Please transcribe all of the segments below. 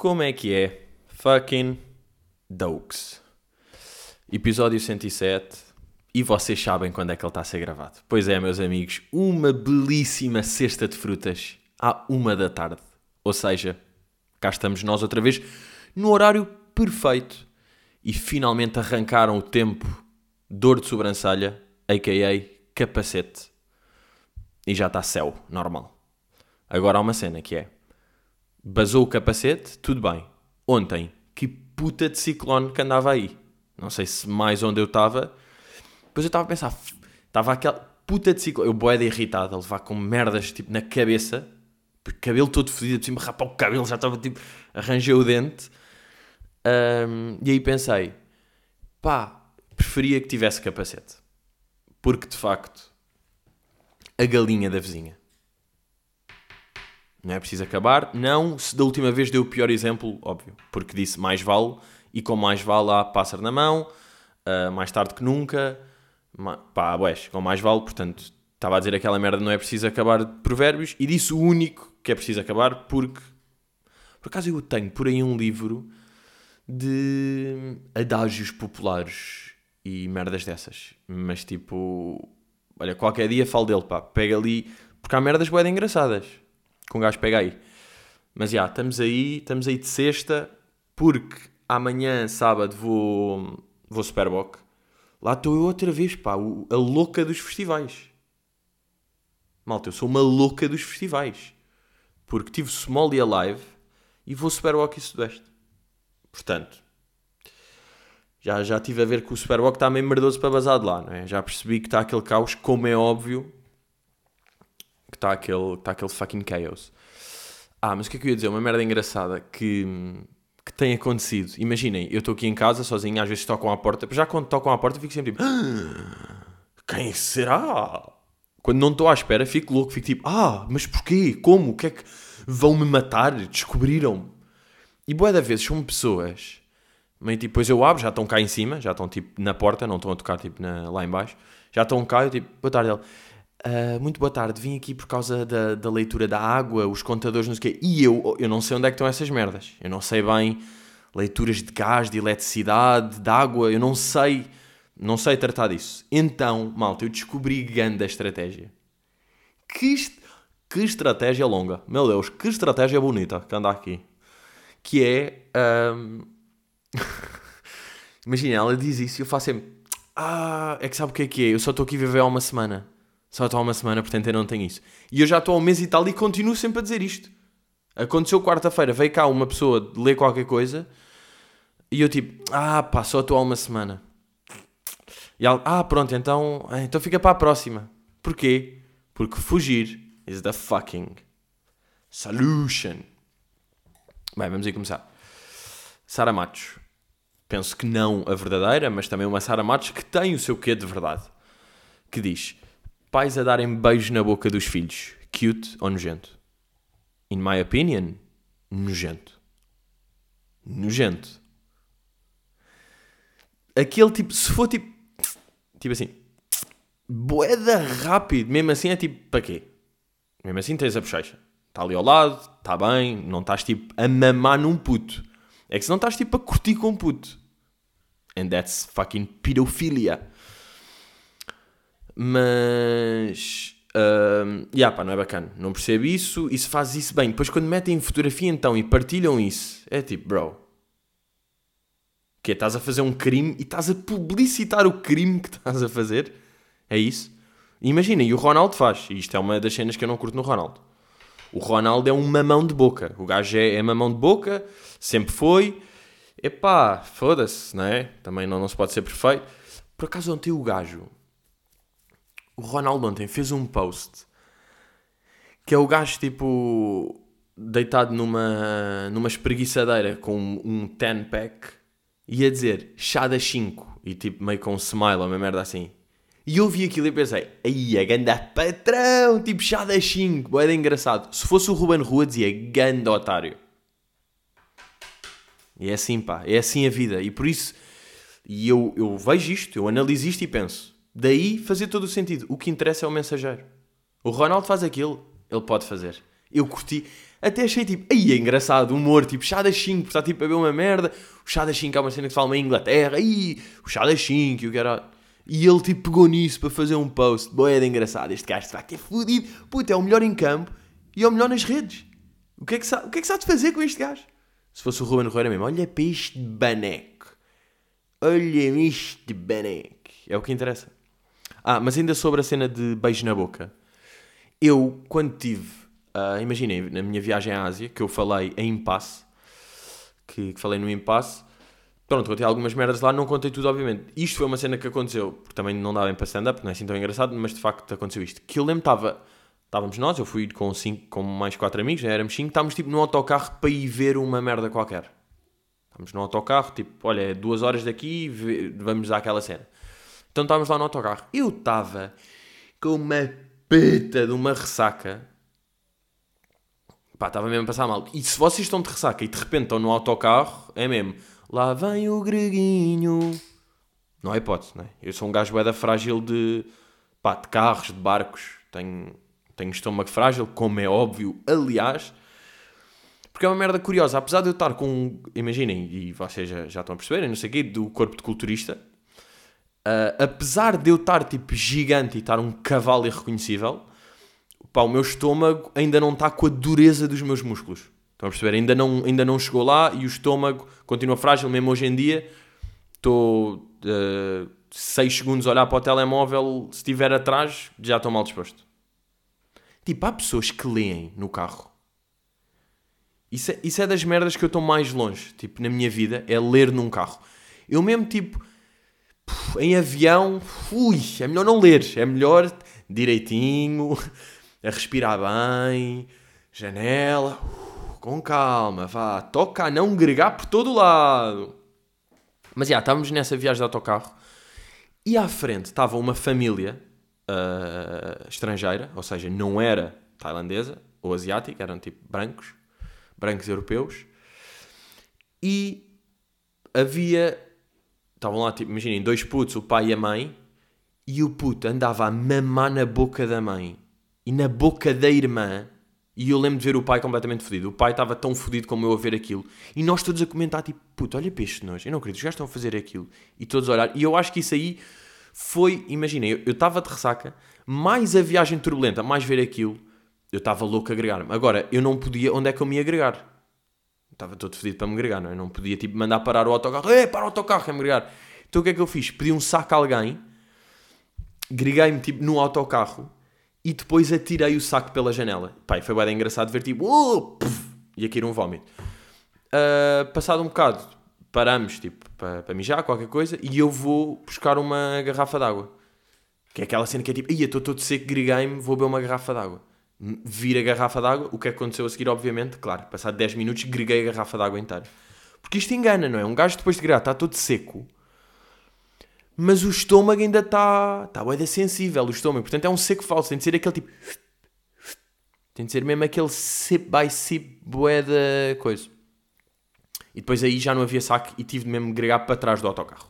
Como é que é? Fucking Dokes. Episódio 107. E vocês sabem quando é que ele está a ser gravado. Pois é, meus amigos, uma belíssima cesta de frutas à uma da tarde. Ou seja, cá estamos nós outra vez no horário perfeito. E finalmente arrancaram o tempo dor de sobrancelha, a.k.a. capacete. E já está céu, normal. Agora há uma cena que é basou o capacete, tudo bem. Ontem, que puta de ciclone que andava aí. Não sei se mais onde eu estava. Depois eu estava a pensar, estava aquela puta de ciclone. Eu boeda irritado, a levar com merdas tipo na cabeça, cabelo todo fodido, por cima rapar o cabelo, já estava tipo, arranjei o dente. Um, e aí pensei, pá, preferia que tivesse capacete. Porque de facto, a galinha da vizinha não é preciso acabar. Não, se da última vez deu o pior exemplo, óbvio, porque disse mais vale, e com mais vale há pássaro na mão, uh, mais tarde que nunca, ma, pá, ués, com mais vale, portanto, estava a dizer aquela merda, não é preciso acabar de provérbios, e disse o único que é preciso acabar, porque, por acaso eu tenho por aí um livro de adágios populares e merdas dessas, mas tipo, olha, qualquer dia falo dele, pá, pega ali, porque há merdas bem engraçadas, que um gajo pega aí. Mas já, estamos aí, estamos aí de sexta, porque amanhã, sábado, vou, vou Superboc. Lá estou eu outra vez, pá, a louca dos festivais. Malta, eu sou uma louca dos festivais. Porque tive Somalia Live e vou Superboc e Sudeste. Portanto, já, já tive a ver que o Superboc está meio merdoso para bazar de lá, não é? Já percebi que está aquele caos, como é óbvio, que está aquele, está aquele fucking chaos. Ah, mas o que é que eu ia dizer? Uma merda engraçada que, que tem acontecido. Imaginem, eu estou aqui em casa sozinho, às vezes tocam à porta. Já quando tocam à porta, fico sempre tipo: ah, Quem será? Quando não estou à espera, fico louco, fico tipo: Ah, mas porquê? Como? O que é que vão me matar? Descobriram-me. E boa da vezes são pessoas. Meio tipo, depois eu abro, já estão cá em cima, já estão tipo na porta, não estão a tocar tipo na, lá em baixo. Já estão cá, eu tipo, boa tarde, ele. Uh, muito boa tarde, vim aqui por causa da, da leitura da água, os contadores, não sei o quê. E eu, eu não sei onde é que estão essas merdas. Eu não sei bem leituras de gás, de eletricidade, de água, eu não sei, não sei tratar disso. Então, malta, eu descobri grande a estratégia. Que, est que estratégia longa. Meu Deus, que estratégia bonita que anda aqui. Que é... Um... Imagina, ela diz isso e eu faço sempre... Ah, é que sabe o que é que é? Eu só estou aqui a viver há uma semana. Só estou há uma semana, portanto eu não tenho isso. E eu já estou há um mês e tal e continuo sempre a dizer isto. Aconteceu quarta-feira, veio cá uma pessoa ler qualquer coisa e eu tipo, ah pá, só estou há uma semana. E ela, ah pronto, então, então fica para a próxima. Porquê? Porque fugir is the fucking solution. Bem, vamos aí começar. Sara Matos. Penso que não a verdadeira, mas também uma Sara Matos que tem o seu quê de verdade. Que diz pais a darem beijos na boca dos filhos. Cute ou nojento? In my opinion, nojento. Nojento. Aquele tipo, se for tipo, tipo assim, boeda rápido, mesmo assim é tipo, para quê? Mesmo assim tens a bochecha. Está ali ao lado, está bem, não estás tipo a mamar num puto. É que se não estás tipo a curtir com um puto. And that's fucking pedofilia. Mas. Uh, yeah, pá, não é bacana. Não percebo isso. E se faz isso bem. Depois, quando metem fotografia então e partilham isso, é tipo, bro. Que é, estás a fazer um crime e estás a publicitar o crime que estás a fazer. É isso? Imagina, e o Ronaldo faz. E isto é uma das cenas que eu não curto no Ronaldo. O Ronaldo é um mamão de boca. O gajo é, é mamão de boca, sempre foi. Epá, foda-se, não é? Também não, não se pode ser perfeito. Por acaso ontem o gajo o Ronaldo ontem fez um post que é o gajo tipo deitado numa, numa espreguiçadeira com um 10 pack e a dizer chá das 5 e tipo meio com um smile ou uma merda assim. E eu vi aquilo e pensei, aí a ganda patrão, tipo chá das 5, era engraçado. Se fosse o Ruben Rua dizia ganda otário. E é assim pá, é assim a vida. E por isso, e eu, eu vejo isto, eu analiso isto e penso, Daí fazia todo o sentido. O que interessa é o mensageiro. O Ronaldo faz aquilo, ele pode fazer. Eu curti. Até achei tipo, aí é engraçado, humor, tipo, chá das 5, está tipo a ver uma merda. O chá das 5 é uma cena que se fala na Inglaterra, aí, o chá das 5, e o cara. E ele tipo pegou nisso para fazer um post. Boé de engraçado, este gajo vai ter fudido. Puta, é o melhor em campo e é o melhor nas redes. O que é que sabe, o que é que sabe de fazer com este gajo? Se fosse o Ruben Roeira mesmo, olha para este baneco. Olha este baneco. É o que interessa. Ah, mas ainda sobre a cena de beijo na boca. Eu, quando tive, uh, imaginei, na minha viagem à Ásia, que eu falei em impasse, que, que falei no impasse, pronto, contei algumas merdas lá, não contei tudo, obviamente. Isto foi uma cena que aconteceu, porque também não dava bem para stand-up, não é assim tão engraçado, mas de facto aconteceu isto. Que eu lembro estava, estávamos nós, eu fui com, cinco, com mais quatro amigos, já éramos cinco, estávamos tipo no autocarro para ir ver uma merda qualquer. Estávamos no autocarro, tipo, olha, é duas horas daqui, vamos àquela cena. Então estávamos lá no autocarro. Eu estava com uma peta de uma ressaca. Pá, estava mesmo a passar mal. E se vocês estão de ressaca e de repente estão no autocarro, é mesmo. Lá vem o greguinho. Não há hipótese, não é? Eu sou um gajo bué frágil de, pá, de carros, de barcos. Tenho, tenho estômago frágil, como é óbvio. Aliás, porque é uma merda curiosa. Apesar de eu estar com, imaginem, e vocês já, já estão a perceber, não sei o quê, do corpo de culturista, Uh, apesar de eu estar tipo gigante e estar um cavalo irreconhecível, pá, o meu estômago ainda não está com a dureza dos meus músculos. Estão a perceber? Ainda não, ainda não chegou lá e o estômago continua frágil, mesmo hoje em dia. Estou 6 uh, segundos a olhar para o telemóvel, se estiver atrás, já estou mal disposto. Tipo, há pessoas que leem no carro. Isso é, isso é das merdas que eu estou mais longe, tipo, na minha vida, é ler num carro. Eu mesmo, tipo, em avião, ui, é melhor não ler, é melhor direitinho, a respirar bem, janela, com calma, vá, toca a não gregar por todo lado. Mas já, estávamos nessa viagem de autocarro e à frente estava uma família uh, estrangeira, ou seja, não era tailandesa ou asiática, eram tipo brancos, brancos europeus, e havia Estavam lá, tipo, imaginem, dois putos, o pai e a mãe, e o puto andava a mamar na boca da mãe e na boca da irmã. E eu lembro de ver o pai completamente fodido. O pai estava tão fodido como eu a ver aquilo. E nós todos a comentar, tipo, puto, olha para este nojo. Eu não acredito, os gajos estão a fazer aquilo. E todos a olhar. E eu acho que isso aí foi, imaginem, eu estava de ressaca, mais a viagem turbulenta, mais ver aquilo, eu estava louco a agregar-me. Agora, eu não podia, onde é que eu me ia agregar? Estava todo fedido para me gregar, não é? Não podia tipo mandar parar o autocarro, ei, para o autocarro, quer me gregar. Então o que é que eu fiz? Pedi um saco a alguém, greguei-me tipo no autocarro e depois atirei o saco pela janela. Pai, foi bem engraçado ver tipo, uh, e aqui um vómito. Uh, passado um bocado, paramos tipo para, para mijar, qualquer coisa, e eu vou buscar uma garrafa d'água. Que é aquela cena que é tipo, ia, estou todo seco, greguei-me, vou beber uma garrafa d'água vir a garrafa d'água. O que aconteceu a seguir, obviamente, claro, passado 10 minutos, greguei a garrafa d'água inteira. Porque isto engana, não é? Um gajo depois de gregar está todo seco, mas o estômago ainda está. Está bué sensível, o estômago. Portanto, é um seco falso. Tem de ser aquele tipo. Tem de ser mesmo aquele sip by sip bué da coisa. E depois aí já não havia saco e tive de mesmo gregar para trás do autocarro.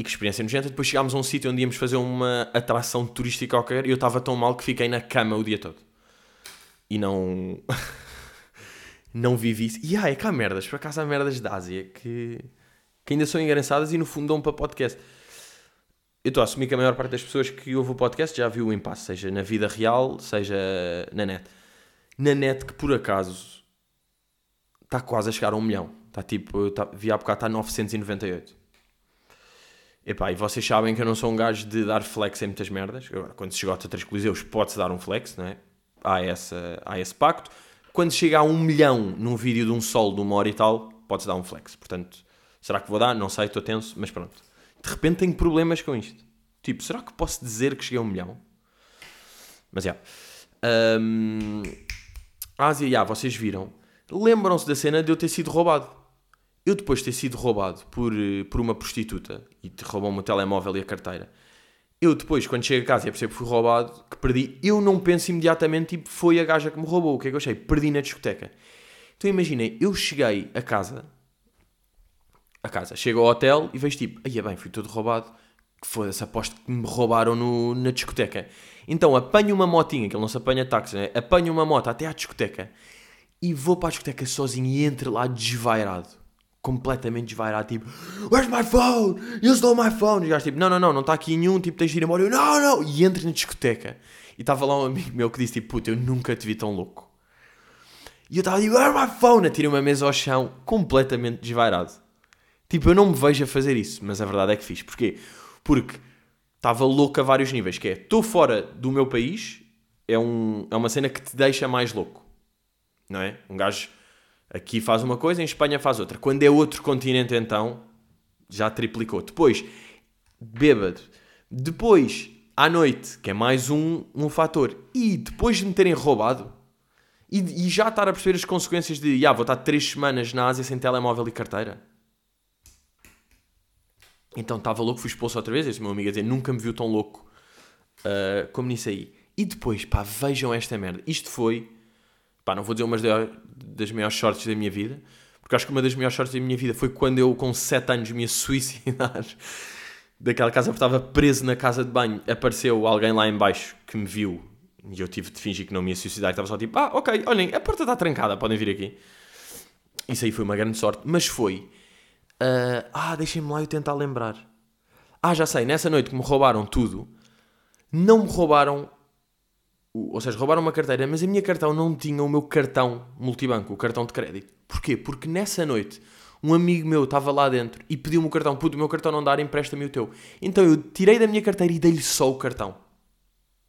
E que experiência nojenta. Depois chegámos a um sítio onde íamos fazer uma atração turística qualquer e eu estava tão mal que fiquei na cama o dia todo. E não. não vivi isso. E ah, é que há merdas, por acaso há merdas da Ásia que, que ainda são engraçadas e no fundo dão para podcast. Eu estou a assumir que a maior parte das pessoas que ouve o podcast já viu o impasse, seja na vida real, seja na net. Na net que por acaso está quase a chegar a um milhão. Está tipo, tá, vi há bocado, está 998. Epá, e vocês sabem que eu não sou um gajo de dar flex em muitas merdas. Agora, quando se chega aos três coliseus, pode-se dar um flex, não é? Há, essa, há esse pacto. Quando chega a um milhão num vídeo de um sol de uma hora e tal, pode-se dar um flex. Portanto, será que vou dar? Não sei, estou tenso, mas pronto. De repente tenho problemas com isto. Tipo, será que posso dizer que cheguei a um milhão? Mas já. Yeah. Um, Ásia, já, vocês viram. Lembram-se da cena de eu ter sido roubado eu depois de ter sido roubado por, eh, por uma prostituta e te roubou-me o telemóvel e a carteira, eu depois, quando chego a casa e percebo que fui roubado, que perdi, eu não penso imediatamente, tipo, foi a gaja que me roubou. O que é que eu achei? Perdi na discoteca. Então imaginei, eu cheguei a casa, a casa, chego ao hotel e vejo tipo, aí é bem, fui todo roubado, Foda-se, aposto que me roubaram no, na discoteca. Então apanho uma motinha, que ele não se apanha táxi, né? apanho uma moto até à discoteca e vou para a discoteca sozinho e entro lá desvairado. Completamente desvairado, tipo, Where's my phone? You stole my phone. E os gajos, tipo, não, não, não, não está aqui nenhum, tipo, tens de ir embora. Eu, não, não. E entro na discoteca. E estava lá um amigo meu que disse, tipo, puta, eu nunca te vi tão louco. E eu estava tipo, Where's my phone? Atirei uma mesa ao chão, completamente desvairado. Tipo, eu não me vejo a fazer isso, mas a verdade é que fiz. Porquê? Porque estava louco a vários níveis, que é, estou fora do meu país, é, um, é uma cena que te deixa mais louco. Não é? Um gajo aqui faz uma coisa, em Espanha faz outra. Quando é outro continente, então, já triplicou. Depois, bêbado. Depois, à noite, que é mais um, um fator. E depois de me terem roubado, e, e já estar a perceber as consequências de, ah, vou estar três semanas na Ásia sem telemóvel e carteira. Então estava louco, fui expulso outra vez. Esse meu amigo a dizer, nunca me viu tão louco uh, como nisso aí. E depois, pá, vejam esta merda. Isto foi, pá, não vou dizer uma das maiores sortes da minha vida, porque acho que uma das maiores sortes da minha vida foi quando eu, com 7 anos, me ia suicidar daquela casa, porque estava preso na casa de banho. Apareceu alguém lá em baixo que me viu e eu tive de fingir que não me ia suicidar. Estava só tipo, ah, ok, olhem, a porta está trancada, podem vir aqui. Isso aí foi uma grande sorte, mas foi Uh, ah, deixem-me lá eu tentar lembrar. Ah, já sei, nessa noite que me roubaram tudo, não me roubaram, ou seja, roubaram uma carteira, mas a minha cartão não tinha o meu cartão multibanco, o cartão de crédito. Porquê? Porque nessa noite um amigo meu estava lá dentro e pediu-me o cartão, puto, o meu cartão não dá, empresta-me o teu. Então eu tirei da minha carteira e dei-lhe só o cartão.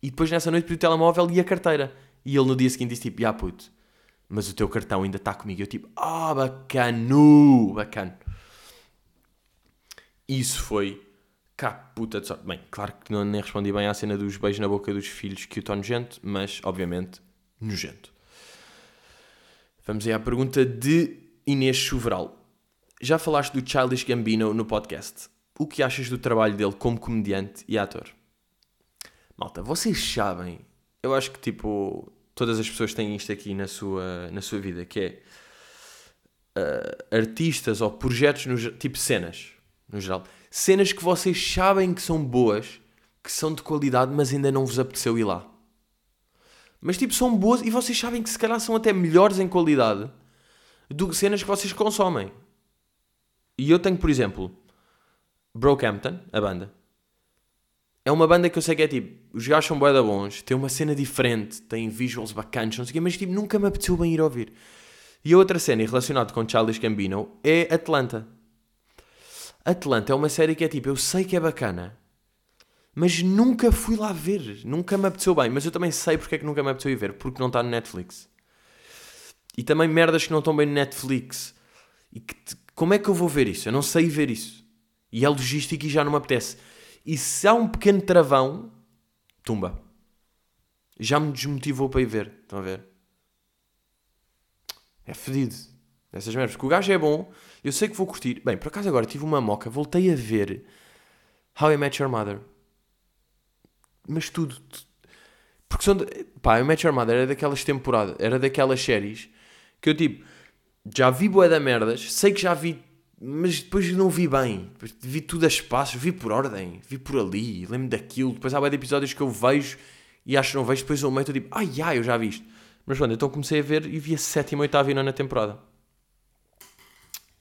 E depois nessa noite pedi o telemóvel e a carteira. E ele no dia seguinte disse tipo, ah puto, mas o teu cartão ainda está comigo. Eu tipo, ah, bacano, bacana. Isso foi cá, puta de sorte. Bem, claro que não, nem respondi bem à cena dos beijos na boca dos filhos que o torna nojento, mas obviamente nojento. Vamos aí à pergunta de Inês Chuveral. Já falaste do Childish Gambino no podcast. O que achas do trabalho dele como comediante e ator? Malta, vocês sabem, eu acho que tipo, todas as pessoas têm isto aqui na sua, na sua vida, que é uh, artistas ou projetos, no, tipo cenas no geral. Cenas que vocês sabem que são boas, que são de qualidade, mas ainda não vos apeteceu ir lá. Mas tipo, são boas e vocês sabem que se calhar são até melhores em qualidade do que cenas que vocês consomem. E eu tenho, por exemplo, Brokehampton, a banda. É uma banda que eu sei que é tipo, os gajos são bué da bons, tem uma cena diferente, tem visuals bacanas, não sei o quê, mas tipo, nunca me apeteceu bem ir ouvir. E a outra cena relacionada com Charles Gambino é Atlanta. Atlanta é uma série que é tipo, eu sei que é bacana, mas nunca fui lá ver, nunca me apeteceu bem, mas eu também sei porque é que nunca me apeteceu ir ver, porque não está no Netflix. E também merdas que não estão bem no Netflix. E que, como é que eu vou ver isso? Eu não sei ver isso. E é logística e já não me apetece. E se há um pequeno travão, tumba. Já me desmotivou para ir ver. Estão a ver? É fedido. Essas merdas. Porque o gajo é bom, eu sei que vou curtir. Bem, por acaso agora tive uma moca, voltei a ver How I Met Your Mother. Mas tudo. Porque são. De... Pá, How I Met Your Mother era daquelas temporadas, era daquelas séries que eu tipo. Já vi boé da merdas, sei que já vi, mas depois não vi bem. Vi tudo a espaços, vi por ordem, vi por ali, lembro daquilo. Depois há boé de episódios que eu vejo e acho que não vejo, depois eu meto tipo, ai ai, eu já vi isto. Mas pronto, então comecei a ver e vi a sétima, oitava e nona temporada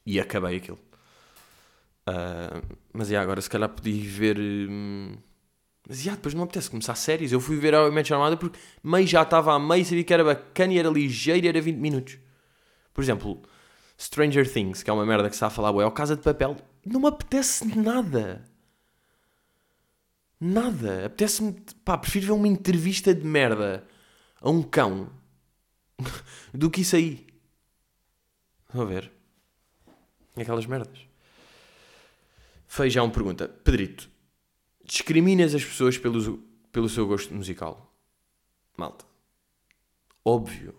e acabei aquilo. Uh, mas yeah, agora se calhar podia ver. Hum, mas yeah, depois não apetece começar séries. Eu fui ver a Match Armada porque meio já estava a meio, sabia que era bacana e era ligeiro e era 20 minutos. Por exemplo, Stranger Things, que é uma merda que se está a falar, ué, ou Casa de Papel, não me apetece nada. Nada. Apetece-me. Pá, prefiro ver uma entrevista de merda a um cão do que isso aí. Vou ver. Aquelas merdas. Feijão pergunta: Pedrito, discriminas as pessoas pelo, pelo seu gosto musical? Malta. Óbvio.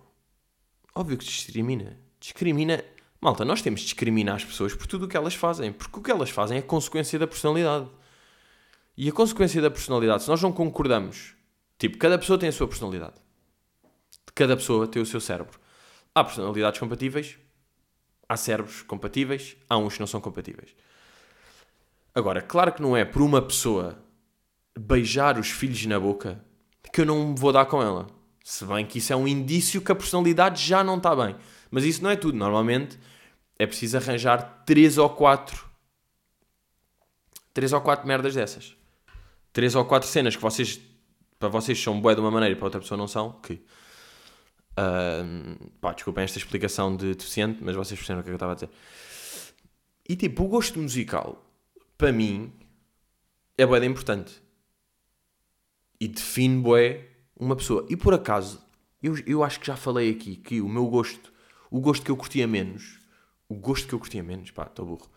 Óbvio que discrimina. Discrimina. Malta, nós temos de discriminar as pessoas por tudo o que elas fazem. Porque o que elas fazem é consequência da personalidade. E a consequência da personalidade, se nós não concordamos, tipo, cada pessoa tem a sua personalidade. Cada pessoa tem o seu cérebro. Há personalidades compatíveis, há cérebros compatíveis, há uns que não são compatíveis. Agora, claro que não é por uma pessoa beijar os filhos na boca que eu não me vou dar com ela. Se bem que isso é um indício que a personalidade já não está bem. Mas isso não é tudo. Normalmente é preciso arranjar 3 ou 4. 3 ou 4 merdas dessas. 3 ou 4 cenas que vocês, para vocês são bué de uma maneira e para outra pessoa não são. Que, uh, pá, desculpem esta explicação de deficiente, mas vocês perceberam o que é eu estava a dizer. E tipo, o gosto musical, para mim, é bué importante. E define bué uma pessoa. E por acaso, eu, eu acho que já falei aqui que o meu gosto, o gosto que eu curtia menos, o gosto que eu curtia menos, pá, estou burro.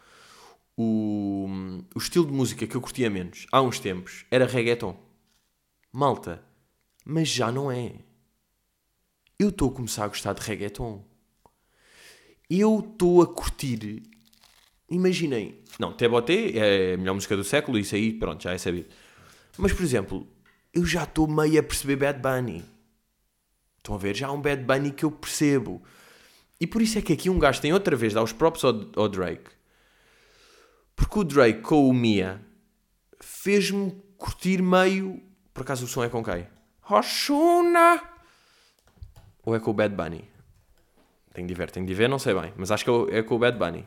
O, o estilo de música que eu curtia menos há uns tempos era reggaeton. Malta, mas já não é. Eu estou a começar a gostar de reggaeton. Eu estou a curtir. Imaginem. Não, Teboté é a melhor música do século, isso aí, pronto, já é sabido. Mas, por exemplo, eu já estou meio a perceber Bad Bunny. Estão a ver? Já há um Bad Bunny que eu percebo. E por isso é que aqui um gajo tem outra vez, dá os props ao, Drake. Porque o Drake com o Mia fez-me curtir meio. Por acaso o som é com quem? Hoshuna! Ou é com o Bad Bunny? Tenho de ver, tenho de ver, não sei bem. Mas acho que é com o Bad Bunny.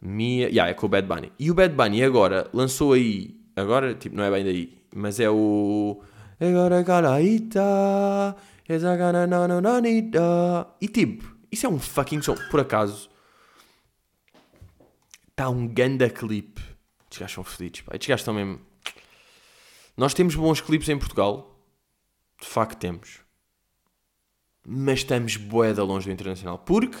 Mia. Yeah, é com o Bad Bunny. E o Bad Bunny agora lançou aí Agora, tipo, não é bem daí. Mas é o. Agora calaita. E tipo, isso é um fucking som. Por acaso, está um ganda clipe. Estes gajos são fodidos, pá. Estes gajos estão mesmo. Nós temos bons clipes em Portugal. De facto, temos. Mas estamos boeda longe do internacional. Porque,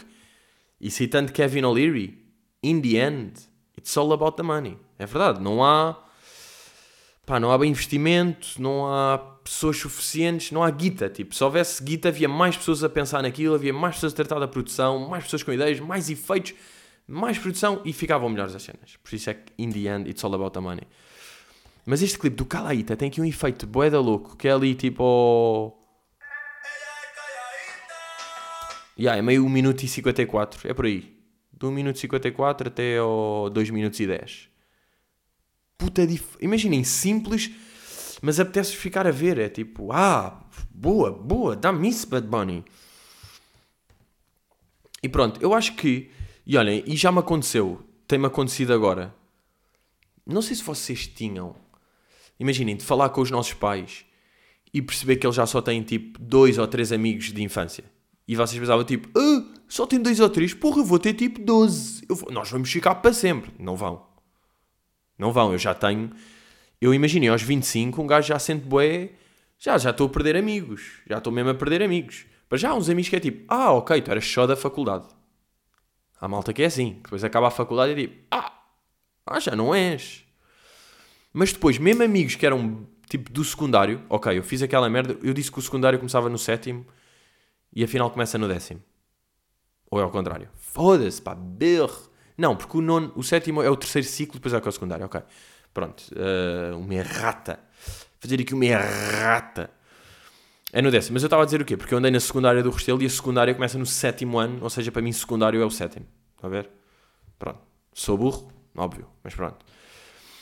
e citando Kevin O'Leary, in the end, it's all about the money. É verdade, não há pá, não há bem investimento, não há pessoas suficientes, não há guita. Tipo, se houvesse guita, havia mais pessoas a pensar naquilo, havia mais pessoas a tratar da produção, mais pessoas com ideias, mais efeitos, mais produção e ficavam melhores as cenas. Por isso é que, in the end, it's all about the money. Mas este clipe do Calaíta tem aqui um efeito boeda louco, que é ali tipo. Yeah, é meio 1 minuto e 54, é por aí. De 1 minuto e 54 até ao 2 minutos e 10 puta dif... Imaginem, simples, mas apetece ficar a ver. É tipo, ah, boa, boa, dá-me isso, Bad Bunny. E pronto, eu acho que, e olhem, e já me aconteceu, tem-me acontecido agora. Não sei se vocês tinham, imaginem, de falar com os nossos pais e perceber que eles já só têm tipo dois ou três amigos de infância. E vocês pensavam tipo, ah, só tem dois ou três, porra, vou ter tipo 12. Vou... Nós vamos ficar para sempre. Não vão. Não vão, eu já tenho. Eu imaginei aos 25, um gajo já sente boé. Já, já estou a perder amigos. Já estou mesmo a perder amigos. Mas já há uns amigos que é tipo, ah, ok, tu eras só da faculdade. Há malta que é assim. Depois acaba a faculdade e tipo, ah, ah, já não és. Mas depois, mesmo amigos que eram tipo do secundário, ok, eu fiz aquela merda, eu disse que o secundário começava no sétimo e afinal começa no décimo. Ou é ao contrário? Foda-se, pá, berro. Não, porque o, nono, o sétimo é o terceiro ciclo, depois é, que é o secundário, ok. Pronto, uh, uma errata. Fazer aqui uma errata. É no décimo. Mas eu estava a dizer o quê? Porque eu andei na secundária do Restelo e a secundária começa no sétimo ano, ou seja, para mim secundário é o sétimo. Está a ver? Pronto. Sou burro, óbvio, mas pronto.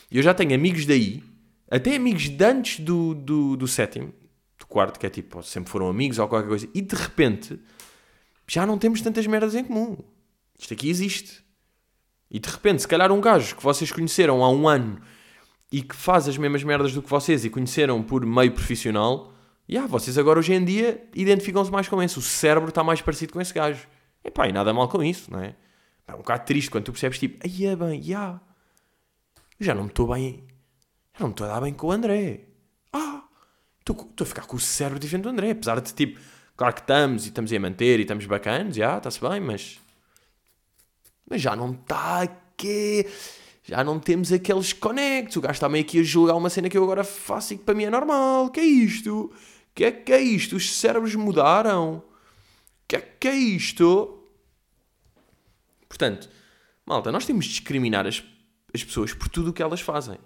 E eu já tenho amigos daí, até amigos de antes do, do, do sétimo, do quarto, que é tipo, sempre foram amigos ou qualquer coisa, e de repente já não temos tantas merdas em comum. Isto aqui existe. E de repente, se calhar um gajo que vocês conheceram há um ano e que faz as mesmas merdas do que vocês e conheceram por meio profissional, yeah, vocês agora hoje em dia identificam-se mais com esse. O cérebro está mais parecido com esse gajo. E pá, e nada mal com isso, não é? É um bocado triste quando tu percebes tipo, aí é bem, já. Yeah. Já não me estou bem. Já não me estou a dar bem com o André. Estou a ficar com o cérebro diferente do André. Apesar de tipo, claro que estamos e estamos a manter e estamos bacanas, já, está-se bem, mas mas já não está aqui. Já não temos aqueles conectos. O gajo está meio aqui a julgar uma cena que eu agora faço e que para mim é normal. que é isto? que é que é isto? Os cérebros mudaram. que é que é isto? Portanto, malta, nós temos de discriminar as, as pessoas por tudo o que elas fazem.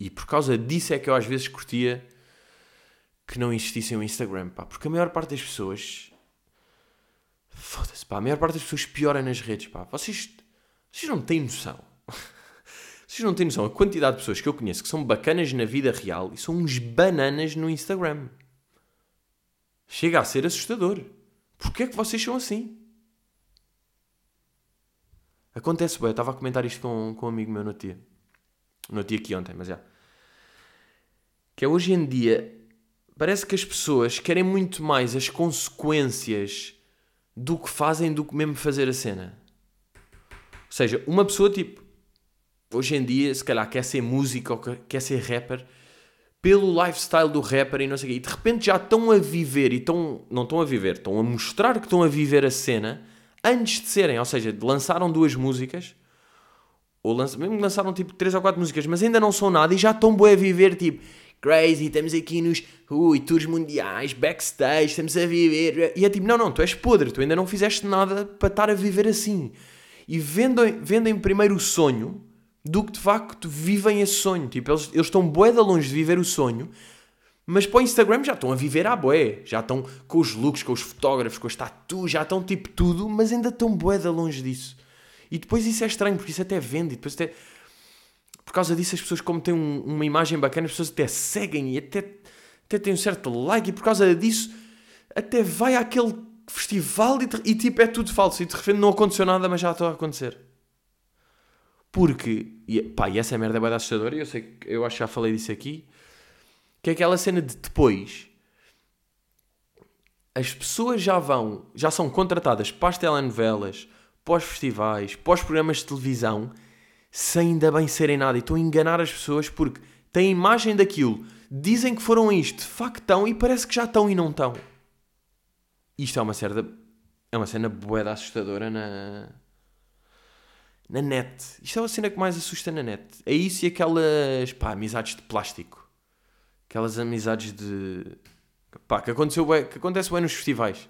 E por causa disso é que eu às vezes curtia que não existisse o Instagram, pá. Porque a maior parte das pessoas Foda-se, pá. A maior parte das pessoas piora nas redes, pá. Vocês. Vocês não têm noção. Vocês não têm noção a quantidade de pessoas que eu conheço que são bacanas na vida real e são uns bananas no Instagram. Chega a ser assustador. Porquê é que vocês são assim? Acontece, bem, eu estava a comentar isto com, com um amigo meu no dia. No dia aqui ontem, mas já. Que é hoje em dia, parece que as pessoas querem muito mais as consequências do que fazem do que mesmo fazer a cena. Ou seja, uma pessoa tipo, hoje em dia, se calhar quer ser música ou quer ser rapper pelo lifestyle do rapper e não sei o quê. E de repente já estão a viver e estão. Não estão a viver, estão a mostrar que estão a viver a cena antes de serem. Ou seja, lançaram duas músicas. Ou mesmo lançaram tipo três ou quatro músicas, mas ainda não são nada e já estão bem a viver tipo crazy, estamos aqui nos ui, tours mundiais, backstage, estamos a viver. E é tipo, não, não, tu és podre, tu ainda não fizeste nada para estar a viver assim. E vendem, vendem primeiro o sonho do que de facto vivem esse sonho. Tipo, eles, eles estão bué de longe de viver o sonho, mas para o Instagram já estão a viver à bué. Já estão com os looks, com os fotógrafos, com as tatuas, já estão tipo tudo, mas ainda estão bué de longe disso. E depois isso é estranho, porque isso até vende, e depois até... Por causa disso as pessoas, como têm um, uma imagem bacana, as pessoas até seguem e até, até têm um certo like, e por causa disso até vai àquele festival e, e tipo é tudo falso, e de repente não aconteceu nada, mas já está a acontecer. Porque, e, pá, e essa merda é bem assustadora, eu sei eu acho que já falei disso aqui, que é aquela cena de depois as pessoas já vão, já são contratadas para as telenovelas, para os festivais, para os programas de televisão, sem ainda bem serem nada. E estão a enganar as pessoas porque têm imagem daquilo, dizem que foram isto, de facto estão e parece que já estão e não estão. Isto é uma cena, é uma cena boeda assustadora na, na net. Isto é a cena que mais assusta na net. É isso e aquelas pá, amizades de plástico. Aquelas amizades de. pá, que, aconteceu que acontece bem nos festivais.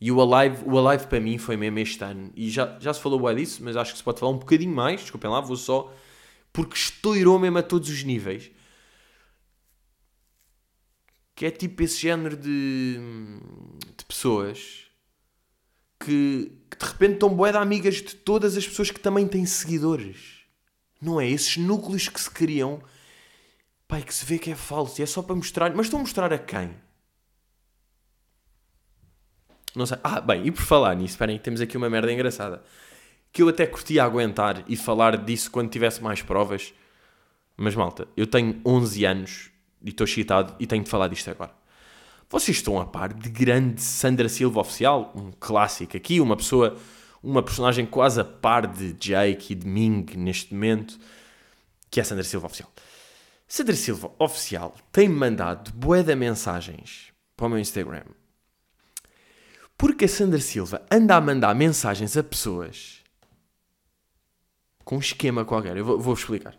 E o Alive, o Alive para mim foi mesmo este ano. E já, já se falou bem disso, mas acho que se pode falar um bocadinho mais. Desculpem lá, vou só. Porque estourou mesmo a todos os níveis. Que é tipo esse género de, de pessoas que, que de repente estão bué de amigas de todas as pessoas que também têm seguidores. Não é? Esses núcleos que se criam, pai, que se vê que é falso e é só para mostrar. Mas estão a mostrar a quem? Não sei. Ah, bem, e por falar nisso, esperem, temos aqui uma merda engraçada. Que eu até curtia aguentar e falar disso quando tivesse mais provas. Mas malta, eu tenho 11 anos e estou excitado e tenho de falar disto agora. Vocês estão a par de grande Sandra Silva oficial, um clássico aqui, uma pessoa, uma personagem quase a par de Jake e de Ming neste momento, que é Sandra Silva oficial. Sandra Silva oficial tem-me mandado de mensagens para o meu Instagram. Porque a Sandra Silva anda a mandar mensagens a pessoas com um esquema qualquer. Eu vou, vou explicar.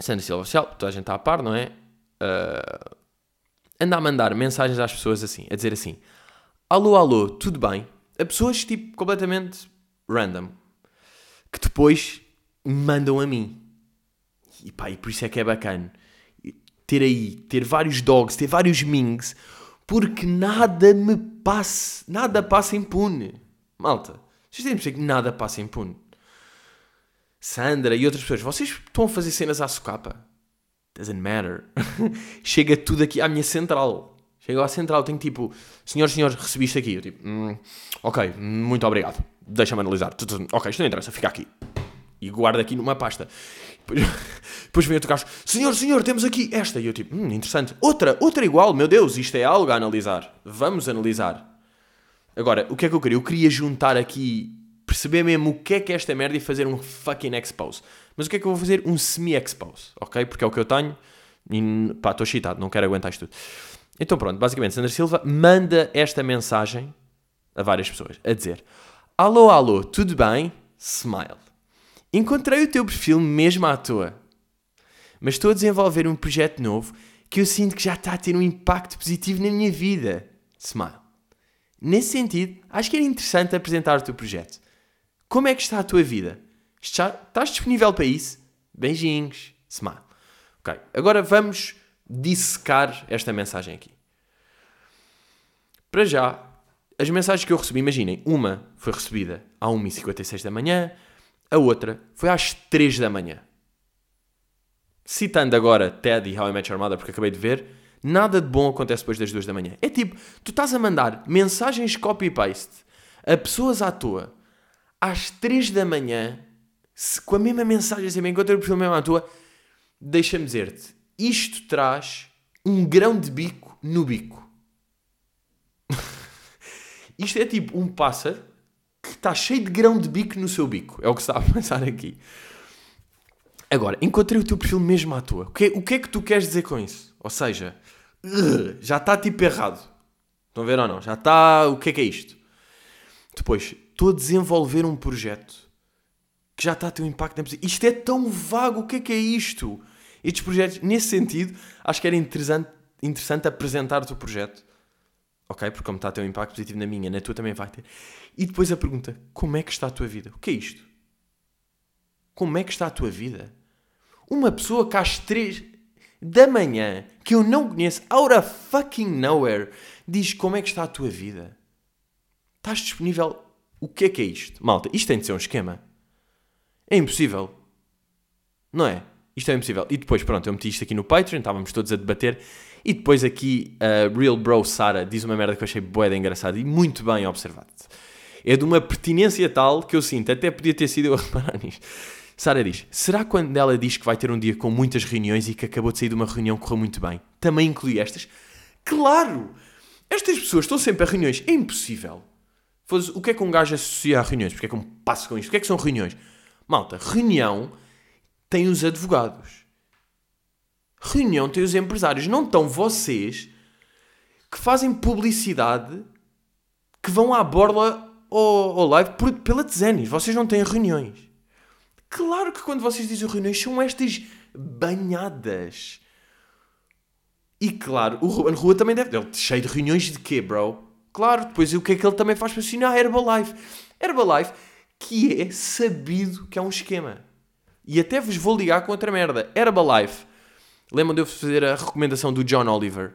Sandra Silva oficial, toda a gente está a par, não é? Uh, anda a mandar mensagens às pessoas assim, a dizer assim: Alô, alô, tudo bem? A pessoas tipo completamente random que depois mandam a mim. E pá, e por isso é que é bacana ter aí, ter vários dogs, ter vários mings, porque nada me passa, nada passa impune. Malta, vocês têm que que nada passa impune. Sandra e outras pessoas, vocês estão a fazer cenas à socapa? Doesn't matter. Chega tudo aqui à minha central. Chega à central, tenho tipo, senhores, senhores, recebi isto aqui. Eu tipo, hum, ok, muito obrigado. Deixa-me analisar. Ok, isto não interessa, fica aqui. E guarda aqui numa pasta. Depois, vem outro gajo, senhor, senhor, temos aqui esta. E eu tipo, hum, interessante. Outra, outra igual, meu Deus, isto é algo a analisar. Vamos analisar. Agora, o que é que eu queria? Eu queria juntar aqui, perceber mesmo o que é que é esta merda e fazer um fucking expose. Mas o que é que eu vou fazer? Um semi-expose, ok? Porque é o que eu tenho e pá, estou excitado, não quero aguentar isto tudo. Então pronto, basicamente, Sandra Silva manda esta mensagem a várias pessoas, a dizer Alô, alô, tudo bem? Smile. Encontrei o teu perfil mesmo à toa. Mas estou a desenvolver um projeto novo que eu sinto que já está a ter um impacto positivo na minha vida. Smile. Nesse sentido, acho que era interessante apresentar o teu projeto. Como é que está a tua vida? Estás disponível para isso? Beijinhos. Smile. Ok, agora vamos dissecar esta mensagem aqui. Para já, as mensagens que eu recebi, imaginem, uma foi recebida à 1h56 da manhã, A outra foi às 3 da manhã. Citando agora Ted e How I Met Your Mother, porque acabei de ver, nada de bom acontece depois das 2 da manhã. É tipo, tu estás a mandar mensagens copy-paste a pessoas à toa às 3 da manhã, se, com a mesma mensagem, assim, enquanto o perfil mesmo à toa, deixa-me dizer-te, isto traz um grão de bico no bico. isto é tipo um pássaro que está cheio de grão de bico no seu bico. É o que está a pensar aqui. Agora, encontrei o teu perfil mesmo à toa. O que, o que é que tu queres dizer com isso? Ou seja, já está tipo errado. Estão a ver ou não? Já está. O que é que é isto? Depois, estou a desenvolver um projeto que já está a ter um impacto na pessoa. Isto é tão vago. O que é que é isto? Estes projetos, nesse sentido, acho que era interessante, interessante apresentar-te o projeto. Ok? Porque como está a ter um impacto positivo na minha, na tua também vai ter. E depois a pergunta: como é que está a tua vida? O que é isto? Como é que está a tua vida? Uma pessoa que às 3 da manhã, que eu não conheço, out of fucking nowhere, diz como é que está a tua vida. Estás disponível? O que é que é isto? Malta, isto tem de ser um esquema. É impossível. Não é? Isto é impossível. E depois, pronto, eu meti isto aqui no Patreon, estávamos todos a debater. E depois aqui a Real Bro Sara diz uma merda que eu achei boeda engraçada e muito bem observado. É de uma pertinência tal que eu sinto, até podia ter sido eu a reparar nisto. Sara diz: Será quando ela diz que vai ter um dia com muitas reuniões e que acabou de sair de uma reunião que correu muito bem? Também inclui estas? Claro! Estas pessoas estão sempre a reuniões. É impossível. O que é que um gajo associa a reuniões? Porque é que um passo com isto? O que é que são reuniões? Malta, reunião tem os advogados. Reunião tem os empresários. Não estão vocês que fazem publicidade que vão à borla ou, ou live por, pela Tzenis. Vocês não têm reuniões. Claro que quando vocês dizem reuniões são estas banhadas. E claro, o Ruben Rua também deve. Ele cheio de reuniões de quê, bro? Claro, depois o que é que ele também faz para assinar? Herbalife. Herbalife, que é sabido que é um esquema. E até vos vou ligar com outra merda. Herbalife. Lembram de eu fazer a recomendação do John Oliver?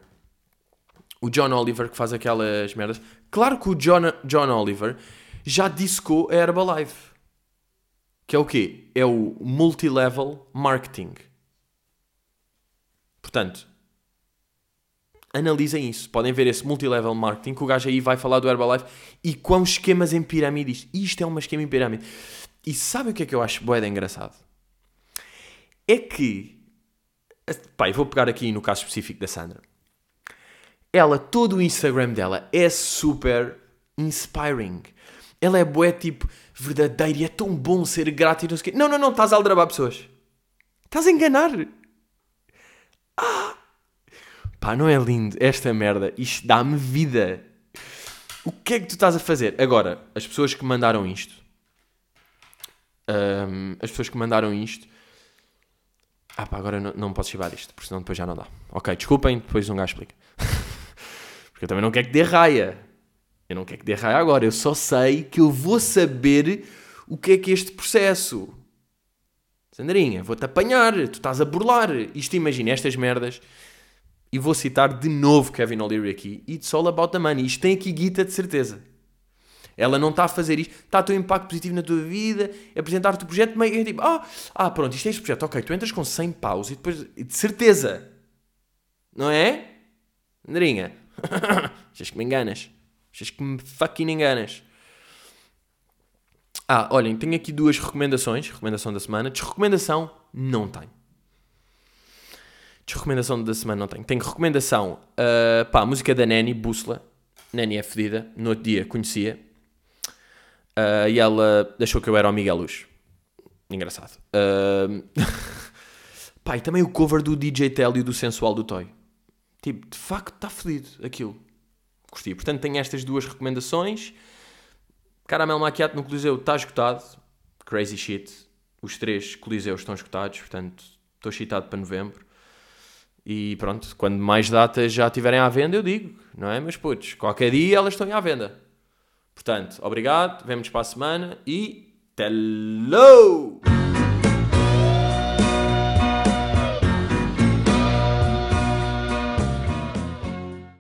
O John Oliver que faz aquelas merdas. Claro que o John, John Oliver já dissecou a Herbalife. Que é o quê? É o multilevel marketing. Portanto, analisem isso. Podem ver esse multilevel marketing que o gajo aí vai falar do Herbalife e quão esquemas em pirâmide isto. Isto é um esquema em pirâmide. E sabe o que é que eu acho boeda engraçado? É que, pai, vou pegar aqui no caso específico da Sandra. Ela, todo o Instagram dela é super inspiring. Ela é boé tipo verdadeira e é tão bom ser grato e não sei o quê. Não, não, não, estás a aldrabar pessoas. Estás a enganar. Ah! Pá, não é lindo esta merda? Isto dá-me vida. O que é que tu estás a fazer? Agora, as pessoas que mandaram isto. Um, as pessoas que mandaram isto. Ah pá, agora não, não posso chivar isto, porque senão depois já não dá. Ok, desculpem, depois um gajo explica. porque eu também não quero que dê raia. Eu não quero que dê raia agora. Eu só sei que eu vou saber o que é que é este processo. Sandrinha, vou-te apanhar. Tu estás a burlar. Isto imagina, estas merdas. E vou citar de novo Kevin O'Leary aqui. It's all about the money. Isto tem aqui guita de certeza. Ela não está a fazer isto. Está a ter um impacto positivo na tua vida. Apresentar-te o projeto. Meio, é tipo, ah, ah, pronto, isto é este projeto. Ok, tu entras com 100 paus e depois... De certeza. Não é? Sandrinha. Achas que me enganas? Achas que me fucking enganas? Ah, olhem, tenho aqui duas recomendações. Recomendação da semana. Desrecomendação, não tenho. Desrecomendação da semana não tenho. Tenho recomendação, uh, pá, música da Nani, Bússola. Nani é fedida. No outro dia conhecia. Uh, e ela deixou que eu era o Miguel Luz. Engraçado. Uh, pá, e também o cover do DJ Telly do Sensual do Toy. Tipo, de facto está fedido aquilo curti. Portanto, tenho estas duas recomendações. Caramel Macchiato no Coliseu está esgotado. Crazy shit. Os três Coliseus estão esgotados, portanto, estou excitado para novembro. E pronto, quando mais datas já estiverem à venda, eu digo, não é? Mas putos, qualquer dia elas estão à venda. Portanto, obrigado, vemos para a semana e. Hello!